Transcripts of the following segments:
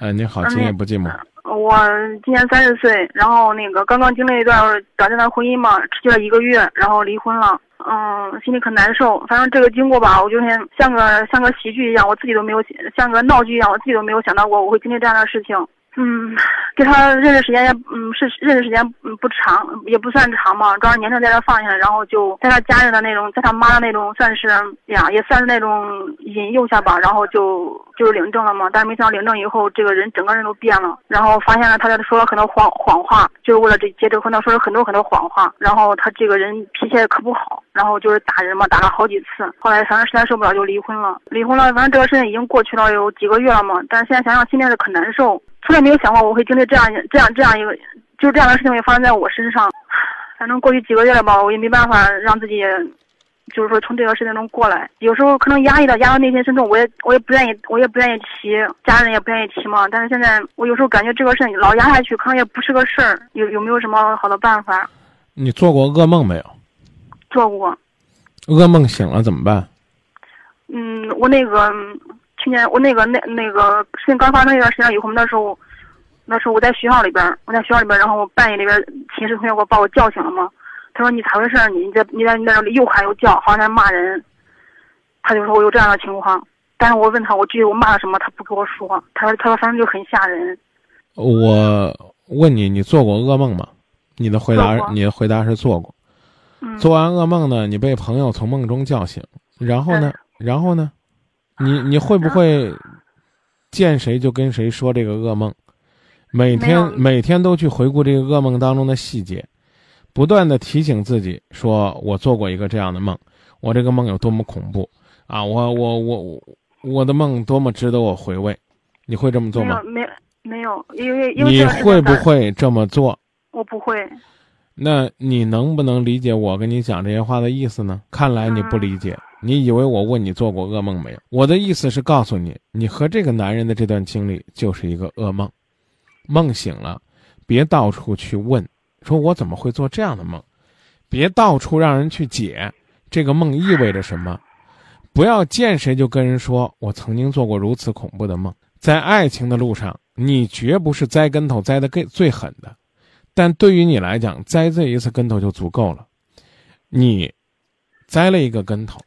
哎，你好，今年不寂寞。我今年三十岁，然后那个刚刚经历一段短暂的婚姻嘛，持续了一个月，然后离婚了。嗯，心里可难受。反正这个经过吧，我就像像个像个喜剧一样，我自己都没有像个闹剧一样，我自己都没有想到过我会经历这样的事情。嗯，跟他认识时间也嗯是认识时间嗯不长，也不算长嘛，主要是年龄在这放下来，然后就在他家人的那种，在他妈的那种算是呀，也算是那种引诱下吧，然后就就是领证了嘛。但是没想到领证以后，这个人整个人都变了，然后发现了他在说了很多谎谎话，就是为了这结这婚，他说了很多很多谎话。然后他这个人脾气也可不好，然后就是打人嘛，打了好几次。后来反正实在受不了就离婚了，离婚了，反正这个事情已经过去了有几个月了嘛。但是现在想想，心里是可难受。从来没有想过我会经历这样这样这样一个，就是这样的事情会发生在我身上。反正过去几个月了吧，我也没办法让自己，就是说从这个事情中过来。有时候可能压抑到压到内心深处，我也我也不愿意，我也不愿意提，家人也不愿意提嘛。但是现在我有时候感觉这个事情老压下去，可能也不是个事儿。有有没有什么好的办法？你做过噩梦没有？做过。噩梦醒了怎么办？嗯，我那个。去年我那个那那个事情刚发生一段时间以后，那时候，那时候我在学校里边，我在学校里边，然后我半夜里边寝室同学给我把我叫醒了嘛。他说你咋回事？你你在你在你在那里又喊又叫，好像在骂人。他就说我有这样的情况，但是我问他我具体我骂了什么，他不跟我说。他说他说反正就很吓人。我问你，你做过噩梦吗？你的回答你的回答是做过。做完噩梦呢，你被朋友从梦中叫醒，然后呢？然后呢？你你会不会见谁就跟谁说这个噩梦？每天每天都去回顾这个噩梦当中的细节，不断的提醒自己说：“我做过一个这样的梦，我这个梦有多么恐怖啊！我我我我的梦多么值得我回味。”你会这么做吗？没有没有，因为因为你会不会这么做？我不会。那你能不能理解我跟你讲这些话的意思呢？看来你不理解。你以为我问你做过噩梦没有？我的意思是告诉你，你和这个男人的这段经历就是一个噩梦。梦醒了，别到处去问，说我怎么会做这样的梦？别到处让人去解这个梦意味着什么。不要见谁就跟人说我曾经做过如此恐怖的梦。在爱情的路上，你绝不是栽跟头栽的最最狠的，但对于你来讲，栽这一次跟头就足够了。你栽了一个跟头。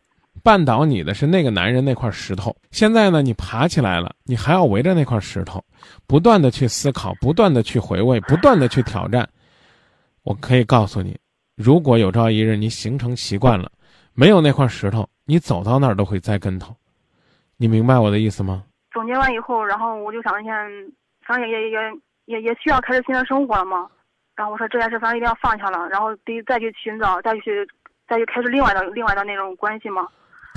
绊倒你的是那个男人那块石头。现在呢，你爬起来了，你还要围着那块石头，不断的去思考，不断的去回味，不断的去挑战。我可以告诉你，如果有朝一日你形成习惯了，没有那块石头，你走到那儿都会栽跟头。你明白我的意思吗？总结完以后，然后我就想，先，反正也也也也也需要开始新的生活了嘛。然后我说这件事，反正一定要放下了，然后得再去寻找，再去再去开始另外的另外的那种关系嘛。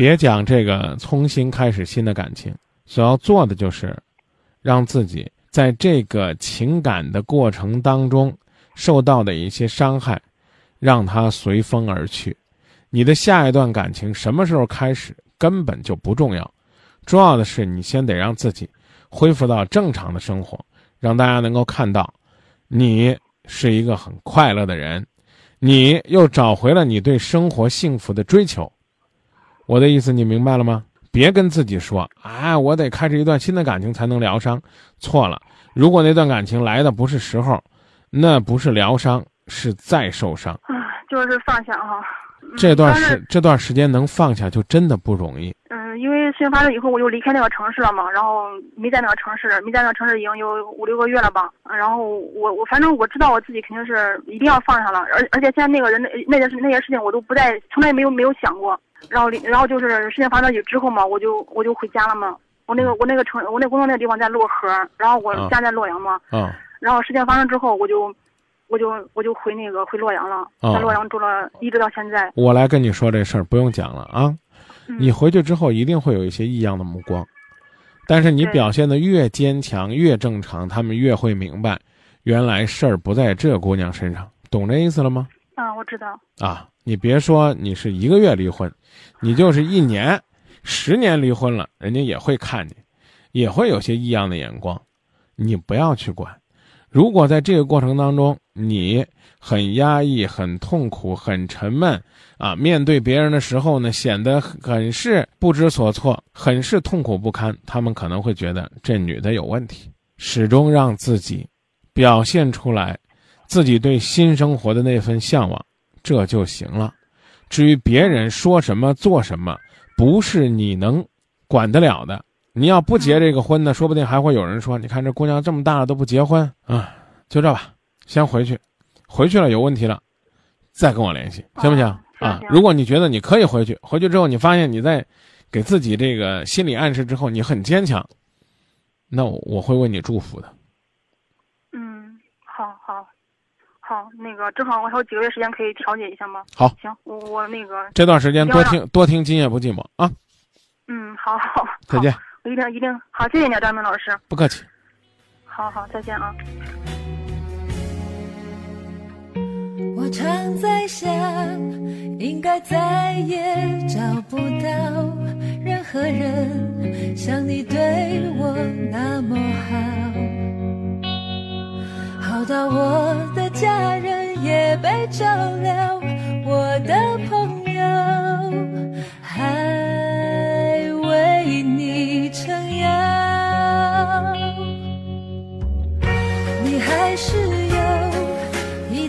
别讲这个，重新开始新的感情，所要做的就是，让自己在这个情感的过程当中受到的一些伤害，让它随风而去。你的下一段感情什么时候开始根本就不重要，重要的是你先得让自己恢复到正常的生活，让大家能够看到，你是一个很快乐的人，你又找回了你对生活幸福的追求。我的意思你明白了吗？别跟自己说，啊，我得开始一段新的感情才能疗伤。错了，如果那段感情来的不是时候，那不是疗伤，是再受伤。啊，就是放下哈。这段时这段时间能放下就真的不容易。嗯，因为事情发生以后，我就离开那个城市了嘛，然后没在那个城市，没在那个城市已经有五六个月了吧。然后我我反正我知道我自己肯定是一定要放下了，而而且现在那个人那那件事那些事情我都不再从来没有没有想过。然后，然后就是事情发生之后嘛，我就我就回家了嘛。我那个我那个城，我那工作那个地方在漯河，然后我家在洛阳嘛。嗯。然后事情发生之后，我就我就我就回那个回洛阳了，在洛阳住了一直到现在。我来跟你说这事儿，不用讲了啊。你回去之后一定会有一些异样的目光，但是你表现的越坚强越正常，他们越会明白，原来事儿不在这姑娘身上，懂这意思了吗？啊，我知道。啊。你别说你是一个月离婚，你就是一年、十年离婚了，人家也会看你，也会有些异样的眼光。你不要去管。如果在这个过程当中你很压抑、很痛苦、很沉闷啊，面对别人的时候呢，显得很是不知所措，很是痛苦不堪，他们可能会觉得这女的有问题。始终让自己表现出来自己对新生活的那份向往，这就行了。至于别人说什么做什么，不是你能管得了的。你要不结这个婚呢，说不定还会有人说：“你看这姑娘这么大了都不结婚啊！”就这吧，先回去，回去了有问题了，再跟我联系，行不行？啊，如果你觉得你可以回去，回去之后你发现你在给自己这个心理暗示之后，你很坚强，那我我会为你祝福的。嗯，好好好，那个正好我还有几个月时间可以调解一下吗？好，行，我我那个这段时间多听多听《今夜不寂寞》啊。嗯，好好，再见。我一定一定好，谢谢你，张明老师。不客气。好好，再见啊。常在想，应该再也找不到任何人像你对我那么好，好到我的家人也被照料，我的朋友还为你撑腰，你还是。起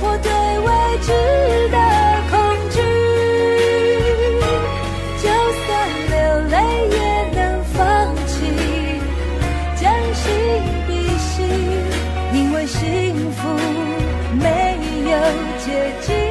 我对未知的恐惧，就算流泪也能放弃，将心比心，因为幸福没有捷径。